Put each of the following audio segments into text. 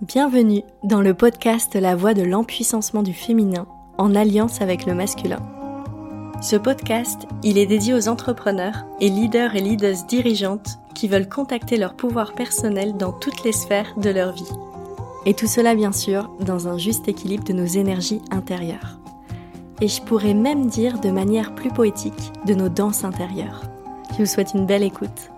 Bienvenue dans le podcast La voix de l'empuissancement du féminin en alliance avec le masculin. Ce podcast, il est dédié aux entrepreneurs et leaders et leaders dirigeantes qui veulent contacter leur pouvoir personnel dans toutes les sphères de leur vie. Et tout cela bien sûr dans un juste équilibre de nos énergies intérieures. Et je pourrais même dire de manière plus poétique de nos danses intérieures. Je vous souhaite une belle écoute.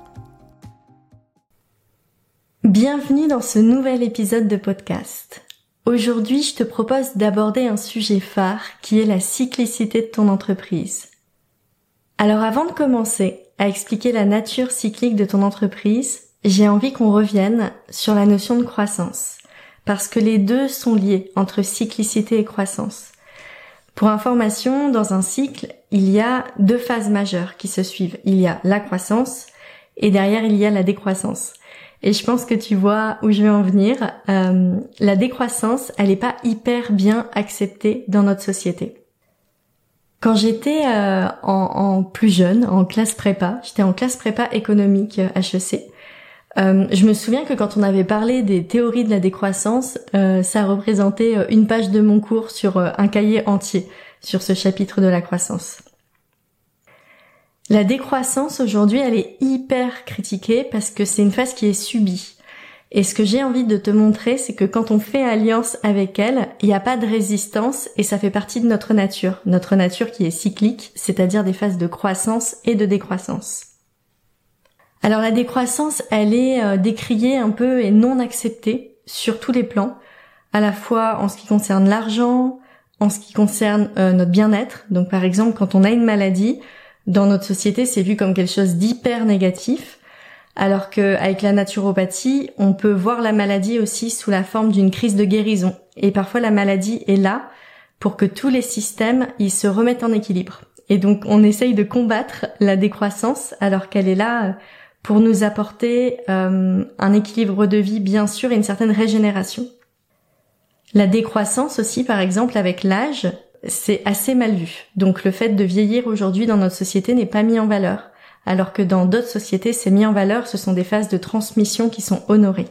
Bienvenue dans ce nouvel épisode de podcast. Aujourd'hui, je te propose d'aborder un sujet phare qui est la cyclicité de ton entreprise. Alors avant de commencer à expliquer la nature cyclique de ton entreprise, j'ai envie qu'on revienne sur la notion de croissance, parce que les deux sont liés entre cyclicité et croissance. Pour information, dans un cycle, il y a deux phases majeures qui se suivent. Il y a la croissance et derrière il y a la décroissance. Et je pense que tu vois où je vais en venir. Euh, la décroissance, elle n'est pas hyper bien acceptée dans notre société. Quand j'étais euh, en, plus jeune, en classe prépa, j'étais en classe prépa économique HEC. Euh, je me souviens que quand on avait parlé des théories de la décroissance, ça représentait une page de mon cours sur un cahier entier sur ce chapitre de la croissance. La décroissance aujourd'hui, elle est hyper critiquée parce que c'est une phase qui est subie. Et ce que j'ai envie de te montrer, c'est que quand on fait alliance avec elle, il n'y a pas de résistance et ça fait partie de notre nature. Notre nature qui est cyclique, c'est-à-dire des phases de croissance et de décroissance. Alors la décroissance, elle est euh, décriée un peu et non acceptée sur tous les plans, à la fois en ce qui concerne l'argent, en ce qui concerne euh, notre bien-être. Donc par exemple, quand on a une maladie, dans notre société, c'est vu comme quelque chose d'hyper négatif, alors qu'avec la naturopathie, on peut voir la maladie aussi sous la forme d'une crise de guérison. Et parfois, la maladie est là pour que tous les systèmes ils se remettent en équilibre. Et donc, on essaye de combattre la décroissance alors qu'elle est là pour nous apporter euh, un équilibre de vie, bien sûr, et une certaine régénération. La décroissance aussi, par exemple, avec l'âge, c'est assez mal vu. Donc le fait de vieillir aujourd'hui dans notre société n'est pas mis en valeur, alors que dans d'autres sociétés c'est mis en valeur, ce sont des phases de transmission qui sont honorées.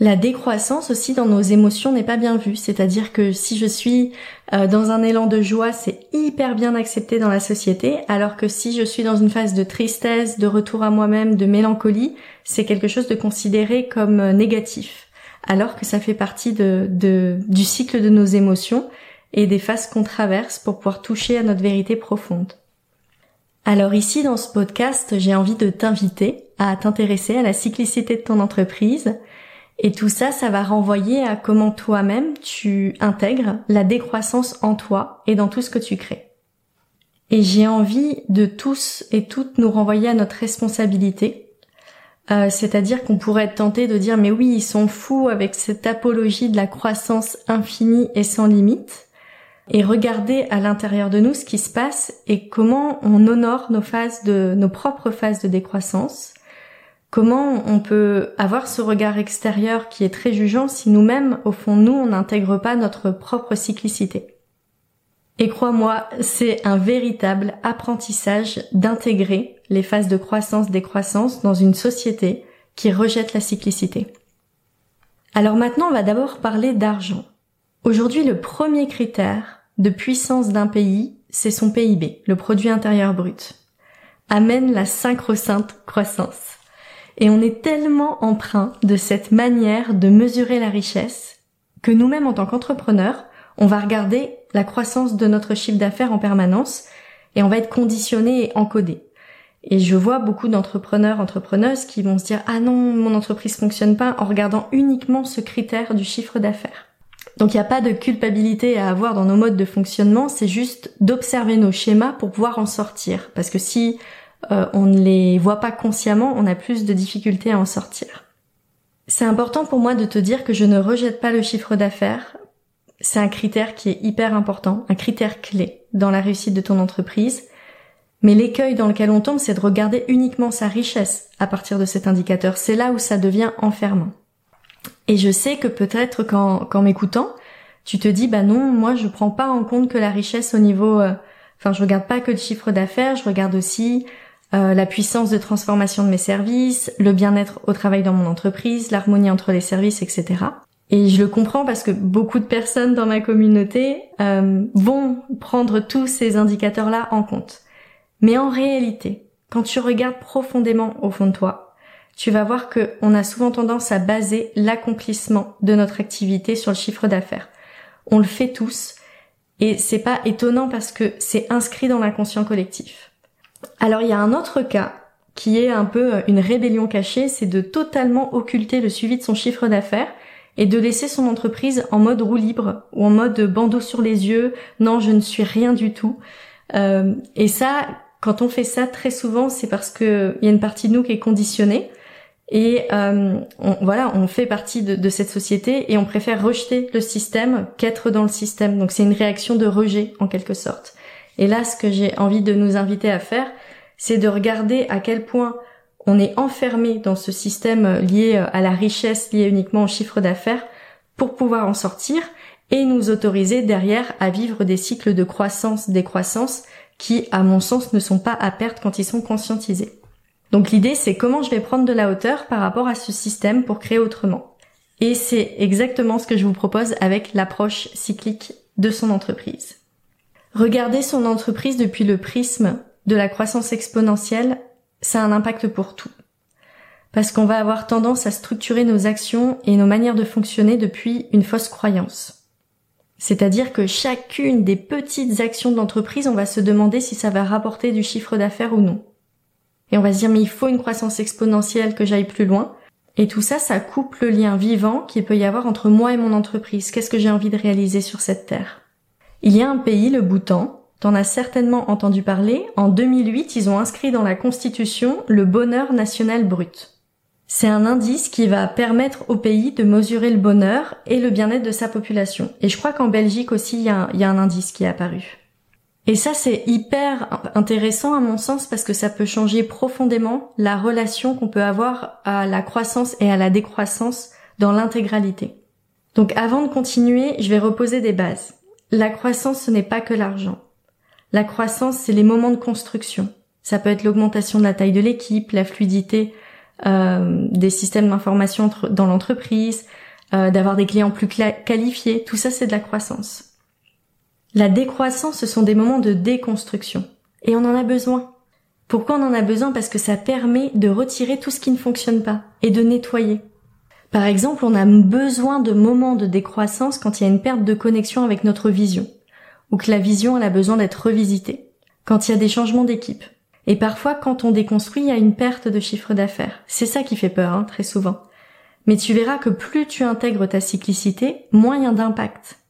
La décroissance aussi dans nos émotions n'est pas bien vue, c'est-à-dire que si je suis euh, dans un élan de joie, c'est hyper bien accepté dans la société, alors que si je suis dans une phase de tristesse, de retour à moi-même, de mélancolie, c'est quelque chose de considéré comme euh, négatif, alors que ça fait partie du cycle de nos émotions et des phases qu'on traverse pour pouvoir toucher à notre vérité profonde. Alors ici dans ce podcast, j'ai envie de t'inviter à t'intéresser à la cyclicité de ton entreprise et tout ça, ça va renvoyer à comment toi-même tu intègres la décroissance en toi et dans tout ce que tu crées. Et j'ai envie de tous et toutes nous renvoyer à notre responsabilité. Euh, c'est-à-dire qu'on pourrait être tenté de dire mais oui, ils sont fous avec cette apologie de la croissance infinie et sans limite et regarder à l'intérieur de nous ce qui se passe et comment on honore nos phases de nos propres phases de décroissance. Comment on peut avoir ce regard extérieur qui est très jugeant si nous-mêmes, au fond nous, on n'intègre pas notre propre cyclicité. Et crois-moi, c'est un véritable apprentissage d'intégrer les phases de croissance-décroissance dans une société qui rejette la cyclicité. Alors maintenant, on va d'abord parler d'argent. Aujourd'hui, le premier critère de puissance d'un pays, c'est son PIB, le produit intérieur brut. Amène la synchro-sainte croissance. Et on est tellement emprunt de cette manière de mesurer la richesse que nous-mêmes en tant qu'entrepreneurs, on va regarder la croissance de notre chiffre d'affaires en permanence et on va être conditionné et encodé. Et je vois beaucoup d'entrepreneurs, entrepreneuses qui vont se dire ah non, mon entreprise fonctionne pas en regardant uniquement ce critère du chiffre d'affaires. Donc il n'y a pas de culpabilité à avoir dans nos modes de fonctionnement, c'est juste d'observer nos schémas pour pouvoir en sortir. Parce que si euh, on ne les voit pas consciemment, on a plus de difficultés à en sortir. C'est important pour moi de te dire que je ne rejette pas le chiffre d'affaires. C'est un critère qui est hyper important, un critère clé dans la réussite de ton entreprise. Mais l'écueil dans lequel on tombe, c'est de regarder uniquement sa richesse à partir de cet indicateur. C'est là où ça devient enfermant. Et je sais que peut-être qu'en, m'écoutant, tu te dis bah non, moi je prends pas en compte que la richesse au niveau, euh, enfin je regarde pas que le chiffre d'affaires, je regarde aussi euh, la puissance de transformation de mes services, le bien-être au travail dans mon entreprise, l'harmonie entre les services, etc. Et je le comprends parce que beaucoup de personnes dans ma communauté euh, vont prendre tous ces indicateurs-là en compte. Mais en réalité, quand tu regardes profondément au fond de toi, tu vas voir que on a souvent tendance à baser l'accomplissement de notre activité sur le chiffre d'affaires. On le fait tous et c'est pas étonnant parce que c'est inscrit dans l'inconscient collectif. Alors il y a un autre cas qui est un peu une rébellion cachée, c'est de totalement occulter le suivi de son chiffre d'affaires et de laisser son entreprise en mode roue libre ou en mode bandeau sur les yeux. Non, je ne suis rien du tout. Euh, et ça, quand on fait ça, très souvent, c'est parce que il y a une partie de nous qui est conditionnée. Et euh, voilà, on fait partie de, de, cette société et on préfère rejeter le système qu'être dans le système. Donc c'est une réaction de rejet en quelque sorte. Et là, ce que j'ai envie de nous inviter à faire, c'est de regarder à quel point on est enfermé dans ce système lié à la richesse, lié uniquement au chiffre d'affaires, pour pouvoir en sortir et nous autoriser derrière à vivre des cycles de croissance, décroissance, qui, à mon sens, ne sont pas à perte quand ils sont conscientisés. Donc l'idée, c'est comment je vais prendre de la hauteur par rapport à ce système pour créer autrement. Et c'est exactement ce que je vous propose avec l'approche cyclique de son entreprise. Regarder son entreprise depuis le prisme de la croissance exponentielle ça a un impact pour tout. Parce qu'on va avoir tendance à structurer nos actions et nos manières de fonctionner depuis une fausse croyance. C'est-à-dire que chacune des petites actions de l'entreprise, on va se demander si ça va rapporter du chiffre d'affaires ou non. Et on va se dire mais il faut une croissance exponentielle que j'aille plus loin. Et tout ça, ça coupe le lien vivant qu'il peut y avoir entre moi et mon entreprise. Qu'est-ce que j'ai envie de réaliser sur cette terre? Il y a un pays, le Bhoutan, T'en as certainement entendu parler, en 2008, ils ont inscrit dans la Constitution le bonheur national brut. C'est un indice qui va permettre au pays de mesurer le bonheur et le bien-être de sa population. Et je crois qu'en Belgique aussi, il y, a un, indice qui est apparu. Et ça, c'est hyper intéressant à mon sens parce que ça peut changer profondément la relation qu'on peut avoir à la croissance et à la décroissance dans l'intégralité. Donc avant de continuer, je vais reposer des bases. La croissance, ce n'est pas que l'argent. La croissance, c'est les moments de construction. Ça peut être l'augmentation de la taille de l'équipe, la fluidité euh, des systèmes d'information dans l'entreprise, euh, d'avoir des clients plus qualifiés. Tout ça, c'est de la croissance. La décroissance, ce sont des moments de déconstruction. Et on en a besoin. Pourquoi on en a besoin? Parce que ça permet de retirer tout ce qui ne fonctionne pas et de nettoyer. Par exemple, on a besoin de moments de décroissance quand il y a une perte de connexion avec notre vision ou que la vision a besoin d'être revisitée, quand il y a des changements d'équipe. Et parfois, quand on déconstruit, il y a une perte de chiffre d'affaires. C'est ça qui fait peur, hein, très souvent. Mais tu verras que plus tu intègres ta cyclicité, moins il y a d'impact.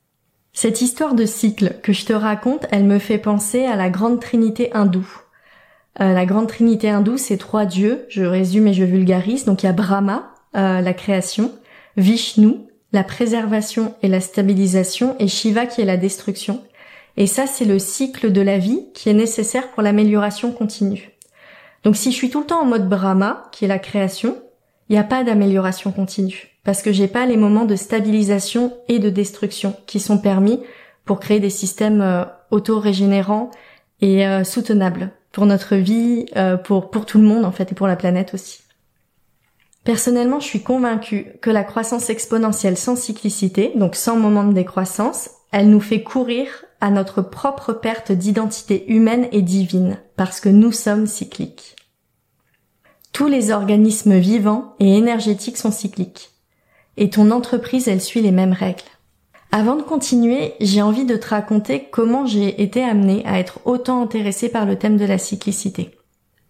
Cette histoire de cycle que je te raconte, elle me fait penser à la grande trinité hindoue. Euh, la grande trinité hindoue, c'est trois dieux, je résume et je vulgarise. Donc il y a Brahma, euh, la création, Vishnu, la préservation et la stabilisation, et Shiva qui est la destruction. Et ça, c'est le cycle de la vie qui est nécessaire pour l'amélioration continue. Donc si je suis tout le temps en mode Brahma, qui est la création, il n'y a pas d'amélioration continue. Parce que j'ai pas les moments de stabilisation et de destruction qui sont permis pour créer des systèmes euh, auto-régénérants et euh, soutenables pour notre vie, euh, pour, pour tout le monde en fait et pour la planète aussi. Personnellement, je suis convaincue que la croissance exponentielle sans cyclicité, donc sans moment de décroissance, elle nous fait courir à notre propre perte d'identité humaine et divine, parce que nous sommes cycliques. Tous les organismes vivants et énergétiques sont cycliques. Et ton entreprise, elle suit les mêmes règles. Avant de continuer, j'ai envie de te raconter comment j'ai été amenée à être autant intéressée par le thème de la cyclicité.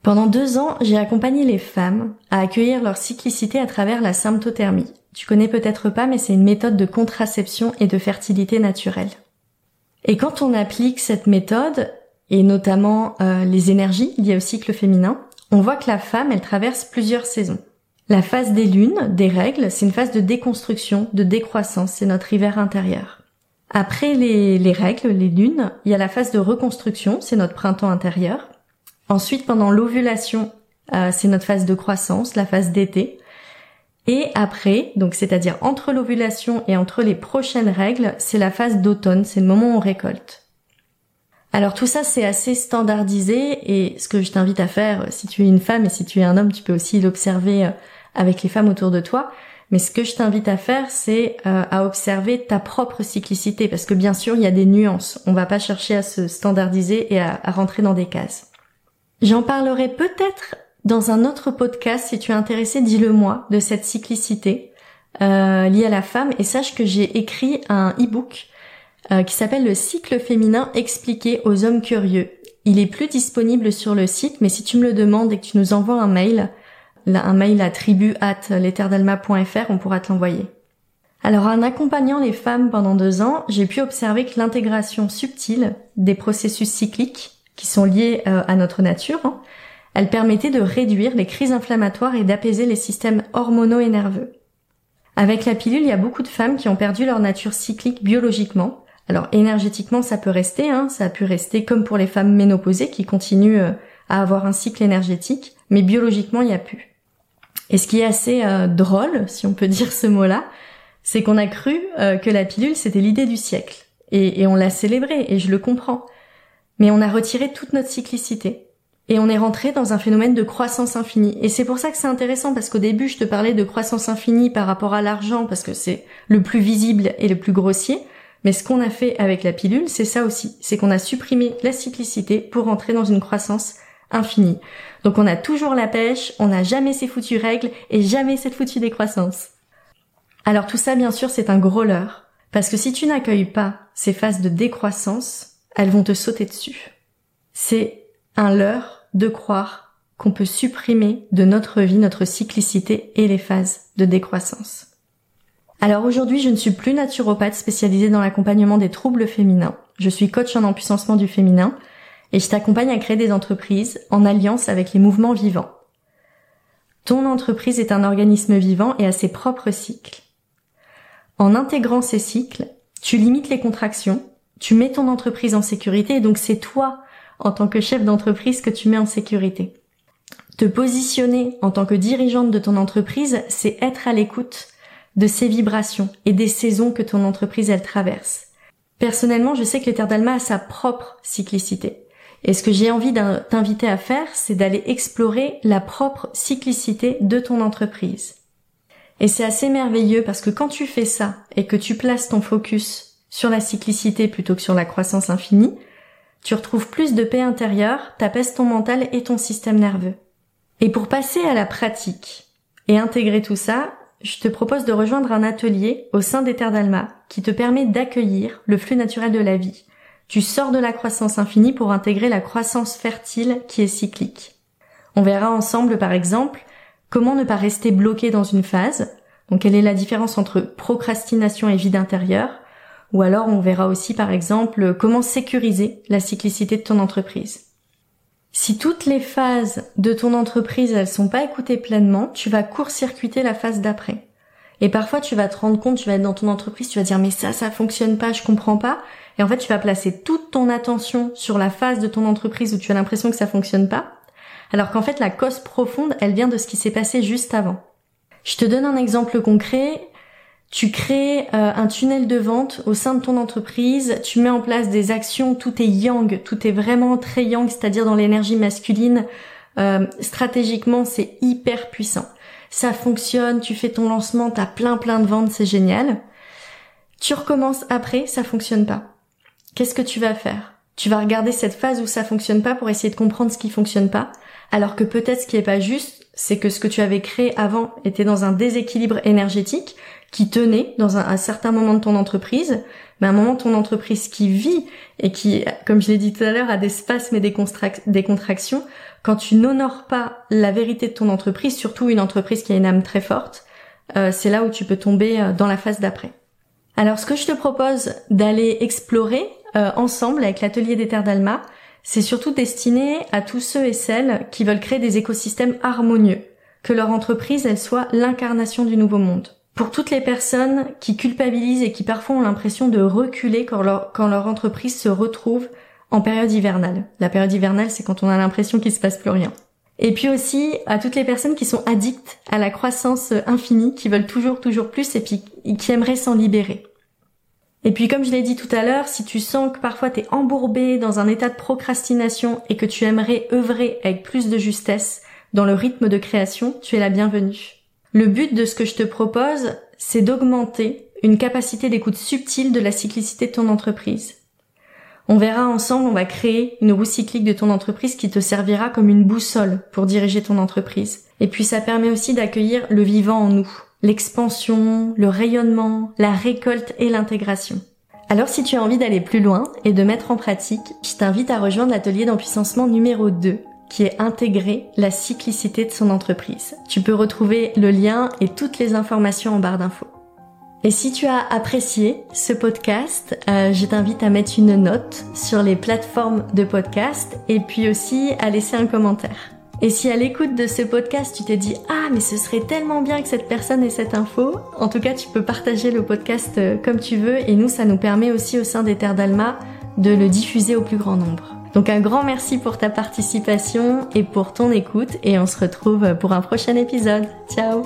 Pendant deux ans, j'ai accompagné les femmes à accueillir leur cyclicité à travers la symptothermie. Tu connais peut-être pas, mais c'est une méthode de contraception et de fertilité naturelle. Et quand on applique cette méthode, et notamment euh, les énergies liées au cycle féminin, on voit que la femme, elle traverse plusieurs saisons. La phase des lunes, des règles, c'est une phase de déconstruction, de décroissance, c'est notre hiver intérieur. Après les, les règles, les lunes, il y a la phase de reconstruction, c'est notre printemps intérieur. Ensuite, pendant l'ovulation, euh, c'est notre phase de croissance, la phase d'été. Et après, donc c'est-à-dire entre l'ovulation et entre les prochaines règles, c'est la phase d'automne, c'est le moment où on récolte. Alors tout ça c'est assez standardisé et ce que je t'invite à faire si tu es une femme et si tu es un homme, tu peux aussi l'observer euh, avec les femmes autour de toi. Mais ce que je t'invite à faire, c'est euh, à observer ta propre cyclicité, parce que bien sûr, il y a des nuances. On va pas chercher à se standardiser et à, rentrer dans des cases. J'en parlerai peut-être dans un autre podcast, si tu es intéressé, dis-le moi, de cette cyclicité euh, liée à la femme. Et sache que j'ai écrit un e-book euh, qui s'appelle Le cycle féminin expliqué aux hommes curieux. Il est plus disponible sur le site, mais si tu me le demandes et que tu nous envoies un mail, un mail à tribu on pourra te l'envoyer. Alors en accompagnant les femmes pendant deux ans, j'ai pu observer que l'intégration subtile des processus cycliques qui sont liés euh, à notre nature, hein, elle permettait de réduire les crises inflammatoires et d'apaiser les systèmes hormonaux et nerveux. Avec la pilule, il y a beaucoup de femmes qui ont perdu leur nature cyclique biologiquement. Alors énergétiquement, ça peut rester, hein, ça a pu rester comme pour les femmes ménopausées qui continuent euh, à avoir un cycle énergétique, mais biologiquement, il n'y a plus. Et ce qui est assez euh, drôle, si on peut dire ce mot-là, c'est qu'on a cru euh, que la pilule c'était l'idée du siècle. Et, et on l'a célébrée, et je le comprends. Mais on a retiré toute notre cyclicité. Et on est rentré dans un phénomène de croissance infinie. Et c'est pour ça que c'est intéressant, parce qu'au début, je te parlais de croissance infinie par rapport à l'argent, parce que c'est le plus visible et le plus grossier. Mais ce qu'on a fait avec la pilule, c'est ça aussi. C'est qu'on a supprimé la cyclicité pour rentrer dans une croissance infini. Donc on a toujours la pêche, on n'a jamais ces foutues règles et jamais cette foutue décroissance. Alors tout ça, bien sûr, c'est un gros leurre. Parce que si tu n'accueilles pas ces phases de décroissance, elles vont te sauter dessus. C'est un leurre de croire qu'on peut supprimer de notre vie notre cyclicité et les phases de décroissance. Alors aujourd'hui, je ne suis plus naturopathe spécialisée dans l'accompagnement des troubles féminins. Je suis coach en empuissancement du féminin et je t'accompagne à créer des entreprises en alliance avec les mouvements vivants. Ton entreprise est un organisme vivant et a ses propres cycles. En intégrant ces cycles, tu limites les contractions, tu mets ton entreprise en sécurité et donc c'est toi, en tant que chef d'entreprise, que tu mets en sécurité. Te positionner en tant que dirigeante de ton entreprise, c'est être à l'écoute de ces vibrations et des saisons que ton entreprise elle traverse. Personnellement, je sais que l'éther d'Alma a sa propre cyclicité. Et ce que j'ai envie de t'inviter à faire, c'est d'aller explorer la propre cyclicité de ton entreprise. Et c'est assez merveilleux parce que quand tu fais ça et que tu places ton focus sur la cyclicité plutôt que sur la croissance infinie, tu retrouves plus de paix intérieure, t'apaises ton mental et ton système nerveux. Et pour passer à la pratique et intégrer tout ça, je te propose de rejoindre un atelier au sein des Terres d'Alma qui te permet d'accueillir le flux naturel de la vie, tu sors de la croissance infinie pour intégrer la croissance fertile qui est cyclique. On verra ensemble par exemple comment ne pas rester bloqué dans une phase, donc quelle est la différence entre procrastination et vide intérieur, ou alors on verra aussi par exemple comment sécuriser la cyclicité de ton entreprise. Si toutes les phases de ton entreprise elles sont pas écoutées pleinement, tu vas court-circuiter la phase d'après. Et parfois tu vas te rendre compte, tu vas être dans ton entreprise, tu vas dire mais ça ça fonctionne pas, je comprends pas. Et en fait, tu vas placer toute ton attention sur la phase de ton entreprise où tu as l'impression que ça fonctionne pas, alors qu'en fait, la cause profonde, elle vient de ce qui s'est passé juste avant. Je te donne un exemple concret. Tu crées euh, un tunnel de vente au sein de ton entreprise, tu mets en place des actions, tout est yang, tout est vraiment très yang, c'est-à-dire dans l'énergie masculine. Euh, stratégiquement, c'est hyper puissant. Ça fonctionne, tu fais ton lancement, t'as plein plein de ventes, c'est génial. Tu recommences après, ça fonctionne pas. Qu'est-ce que tu vas faire? Tu vas regarder cette phase où ça fonctionne pas pour essayer de comprendre ce qui fonctionne pas, alors que peut-être ce qui est pas juste, c'est que ce que tu avais créé avant était dans un déséquilibre énergétique qui tenait dans un, certain moment de ton entreprise, mais à un moment ton entreprise qui vit et qui, comme je l'ai dit tout à l'heure, a des spasmes et des, des contractions, quand tu n'honores pas la vérité de ton entreprise, surtout une entreprise qui a une âme très forte, euh, c'est là où tu peux tomber euh, dans la phase d'après. Alors ce que je te propose d'aller explorer euh, ensemble avec l'atelier des terres d'Alma, c'est surtout destiné à tous ceux et celles qui veulent créer des écosystèmes harmonieux, que leur entreprise elle soit l'incarnation du nouveau monde. Pour toutes les personnes qui culpabilisent et qui parfois ont l'impression de reculer quand leur, entreprise se retrouve en période hivernale. La période hivernale, c'est quand on a l'impression qu'il se passe plus rien. Et puis aussi à toutes les personnes qui sont addictes à la croissance infinie, qui veulent toujours, toujours plus et qui aimeraient s'en libérer. Et puis comme je l'ai dit tout à l'heure, si tu sens que parfois tu es embourbé dans un état de procrastination et que tu aimerais œuvrer avec plus de justesse dans le rythme de création, tu es la bienvenue. Le but de ce que je te propose, c'est d'augmenter une capacité d'écoute subtile de la cyclicité de ton entreprise. On verra ensemble, on va créer une roue cyclique de ton entreprise qui te servira comme une boussole pour diriger ton entreprise. Et puis ça permet aussi d'accueillir le vivant en nous, l'expansion, le rayonnement, la récolte et l'intégration. Alors si tu as envie d'aller plus loin et de mettre en pratique, je t'invite à rejoindre l'atelier d'empuissancement numéro 2 qui est intégrer la cyclicité de son entreprise. Tu peux retrouver le lien et toutes les informations en barre d'infos. Et si tu as apprécié ce podcast, euh, je t'invite à mettre une note sur les plateformes de podcast et puis aussi à laisser un commentaire. Et si à l'écoute de ce podcast tu t'es dit ah mais ce serait tellement bien que cette personne ait cette info, en tout cas tu peux partager le podcast euh, comme tu veux et nous ça nous permet aussi au sein des Terres d'Alma de le diffuser au plus grand nombre. Donc un grand merci pour ta participation et pour ton écoute et on se retrouve pour un prochain épisode. Ciao